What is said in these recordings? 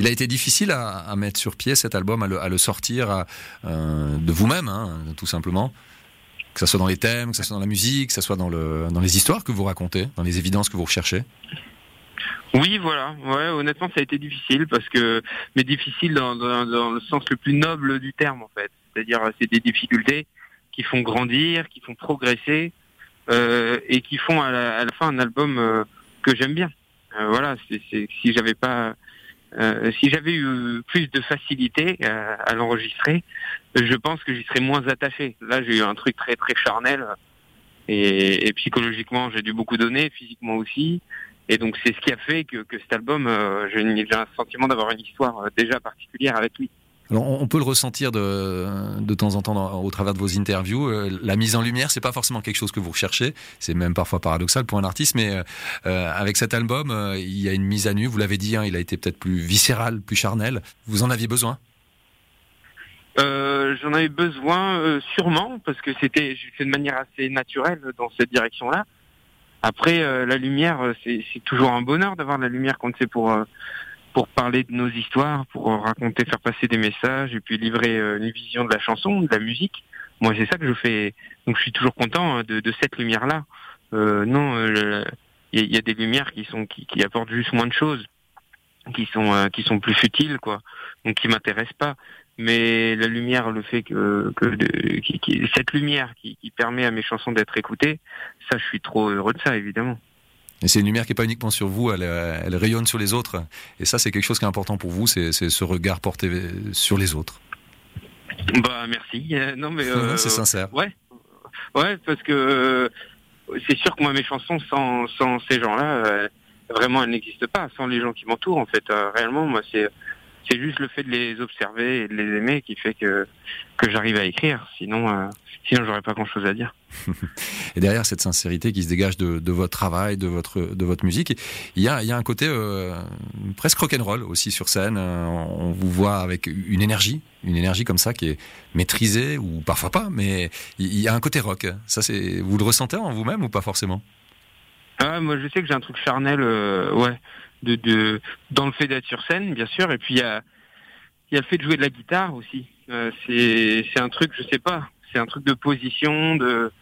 Il a été difficile à, mettre sur pied cet album, à le, sortir de vous-même, hein, tout simplement que ce soit dans les thèmes, que ce soit dans la musique, que ce soit dans, le, dans les histoires que vous racontez, dans les évidences que vous recherchez oui, voilà. Honnêtement, ça a été difficile parce que, mais difficile dans, le sens le plus noble du terme, en fait. C'est-à-dire, c'est des difficultés qui font grandir, qui font progresser euh, et qui font à la, fin un album euh, que j'aime bien. Euh, voilà. Si j'avais pas, euh, si j'avais eu plus de facilité à, à l'enregistrer, je pense que j'y serais moins attaché. Là, j'ai eu un truc très très charnel et, psychologiquement, j'ai dû beaucoup donner, physiquement aussi. Et donc c'est ce qui a fait que, que cet album, euh, j'ai un sentiment d'avoir une histoire euh, déjà particulière avec lui. Alors, on peut le ressentir de, de temps en temps au travers de vos interviews. Euh, la mise en lumière, c'est pas forcément quelque chose que vous recherchez. C'est même parfois paradoxal pour un artiste, mais avec cet album, il y a une mise à nu. Vous l'avez dit, hein, il a été peut-être plus viscéral, plus charnel. Vous en aviez besoin? J'en avais besoin, sûrement, parce que c'était fait de manière assez naturelle dans cette direction-là. Après, euh, la lumière, euh, c'est toujours un bonheur d'avoir la lumière quand c'est pour euh, pour parler de nos histoires, pour raconter, faire passer des messages et puis livrer une vision de la chanson, de la musique. Moi, c'est ça que je fais. Donc, je suis toujours content hein, de, de cette lumière-là. non, il y, a des lumières qui sont qui, qui, apportent juste moins de choses, qui sont qui sont plus futiles, quoi. Donc, qui m'intéressent pas mais la lumière, le fait que, que qui, cette lumière qui, qui, permet à mes chansons d'être écoutées, ça, je suis trop heureux de ça, évidemment. Et c'est une lumière qui n'est pas uniquement sur vous, elle, elle, rayonne sur les autres. Et ça, c'est quelque chose qui est important pour vous, c'est ce regard porté sur les autres. Bah merci. Non mais euh, c'est sincère. Ouais, ouais, parce que euh, c'est sûr que moi mes chansons sans, sans ces gens-là, euh, vraiment elles n'existent pas. Sans les gens qui m'entourent, en fait, réellement, moi c'est c'est juste le fait de les observer et de les aimer qui fait que que j'arrive à écrire. Sinon, euh, sinon j'aurais pas grand chose à dire. et derrière cette sincérité qui se dégage de, de, votre travail, de votre de votre musique, il y a il y a un côté euh, presque rock'n'roll aussi sur scène. Euh, on vous voit avec une énergie, une énergie comme ça qui est maîtrisée ou parfois pas, mais il y a un côté rock. Ça c'est vous le ressentez en vous-même ou pas forcément? Ah, moi je sais que j'ai un truc charnel, euh, ouais de, de dans le fait d'être sur scène, bien sûr. Et puis il y a, y a le fait de jouer de la guitare aussi. Euh, c'est c'est un truc, je sais pas, c'est un truc de position, de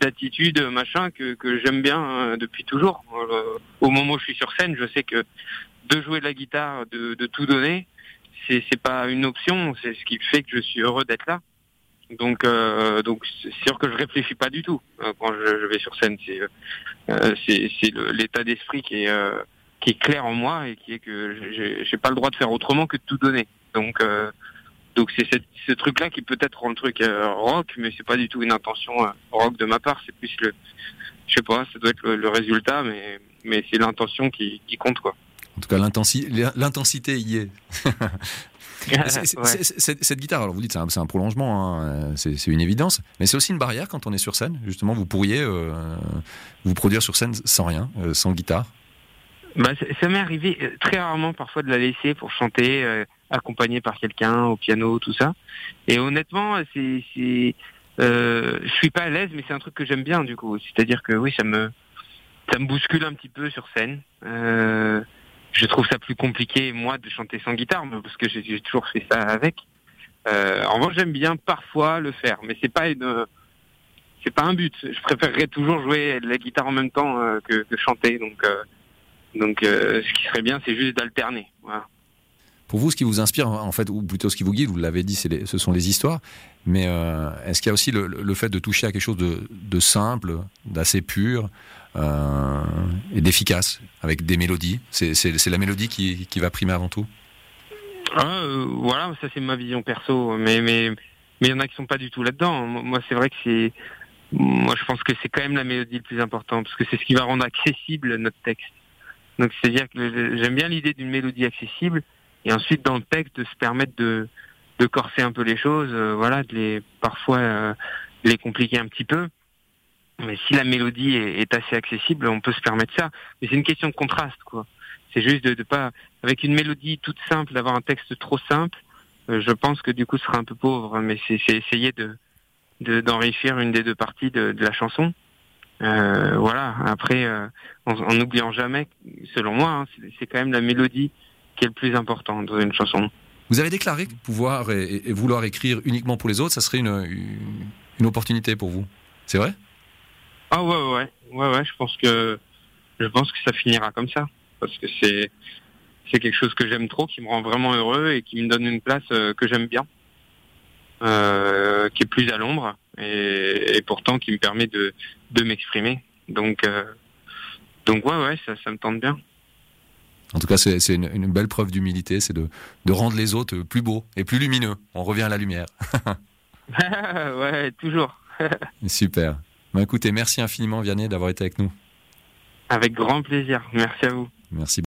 d'attitude, machin que que j'aime bien hein, depuis toujours. Euh, au moment où je suis sur scène, je sais que de jouer de la guitare, de, de tout donner, c'est c'est pas une option. C'est ce qui fait que je suis heureux d'être là. Donc, euh, donc c'est sûr que je réfléchis pas du tout euh, quand je, je, vais sur scène. C'est, euh, c'est, c'est l'état d'esprit qui est, qui est clair en moi et qui est que j'ai pas le droit de faire autrement que de tout donner. Donc euh, donc c'est ce truc-là qui peut-être rend le truc euh, rock, mais c'est pas du tout une intention euh, rock de ma part. C'est plus le, je sais pas, ça doit être le, résultat, mais mais c'est l'intention qui, qui compte quoi. En tout cas, l'intensité y est. cette guitare, alors vous dites c'est un, un, prolongement, hein, c'est une évidence, mais c'est aussi une barrière quand on est sur scène. Justement, vous pourriez vous produire sur scène sans rien, sans guitare. Bah, ça m'est arrivé euh, très rarement parfois de la laisser pour chanter, euh, accompagné par quelqu'un au piano, tout ça. Et honnêtement, c'est, c'est, euh, je suis pas à l'aise, mais c'est un truc que j'aime bien du coup. C'est-à-dire que oui, ça me, ça me bouscule un petit peu sur scène. Euh, je trouve ça plus compliqué moi de chanter sans guitare, parce que j'ai, toujours fait ça avec. Euh, en revanche, j'aime bien parfois le faire, mais c'est pas une, c'est pas un but. Je préférerais toujours jouer la guitare en même temps euh, que, que, chanter, donc. Donc, euh, ce qui serait bien, c'est juste d'alterner. Pour vous, ce qui vous inspire, en fait, ou plutôt ce qui vous guide, vous l'avez dit, ce sont les histoires. Mais euh, est-ce qu'il y a aussi le, fait de toucher à quelque chose de, simple, d'assez pur euh, et d'efficace, avec des mélodies? C'est la mélodie qui, va primer avant tout? Ah, Voilà, ça c'est ma vision perso. Mais mais mais il y en a qui sont pas du tout là-dedans. Moi, c'est vrai que c'est moi, je pense que c'est quand même la mélodie le plus important parce que c'est ce qui va rendre accessible notre texte. Donc c'est-à-dire que j'aime bien l'idée d'une mélodie accessible et ensuite dans le texte de se permettre de, de corser un peu les choses, euh, voilà, de les parfois euh, les compliquer un petit peu. Mais si la mélodie est, assez accessible, on peut se permettre ça. Mais c'est une question de contraste, quoi. C'est juste de, de pas, avec une mélodie toute simple, d'avoir un texte trop simple. Euh, je pense que du coup, ce sera un peu pauvre. Mais c'est essayer de d'enrichir une des deux parties de, de la chanson. Euh, voilà. Après, euh, en n'oubliant jamais, selon moi, hein, c'est quand même la mélodie qui est le plus important dans une chanson. Vous avez déclaré que pouvoir et, vouloir écrire uniquement pour les autres, ça serait une, une, opportunité pour vous. C'est vrai? Ah ouais, ouais, ouais, ouais. Je pense que je pense que ça finira comme ça parce que c'est c'est quelque chose que j'aime trop, qui me rend vraiment heureux et qui me donne une place euh, que j'aime bien, euh, qui est plus à l'ombre et, pourtant qui me permet de, de m'exprimer. Donc, euh, donc ouais, ouais, ça, ça me tente bien. En tout cas, c'est une, une, belle preuve d'humilité, c'est de, de, rendre les autres plus beaux et plus lumineux. On revient à la lumière. ouais, toujours. Super. Bah, écoutez, merci infiniment Vianney d'avoir été avec nous. Avec grand plaisir. Merci à vous. Merci.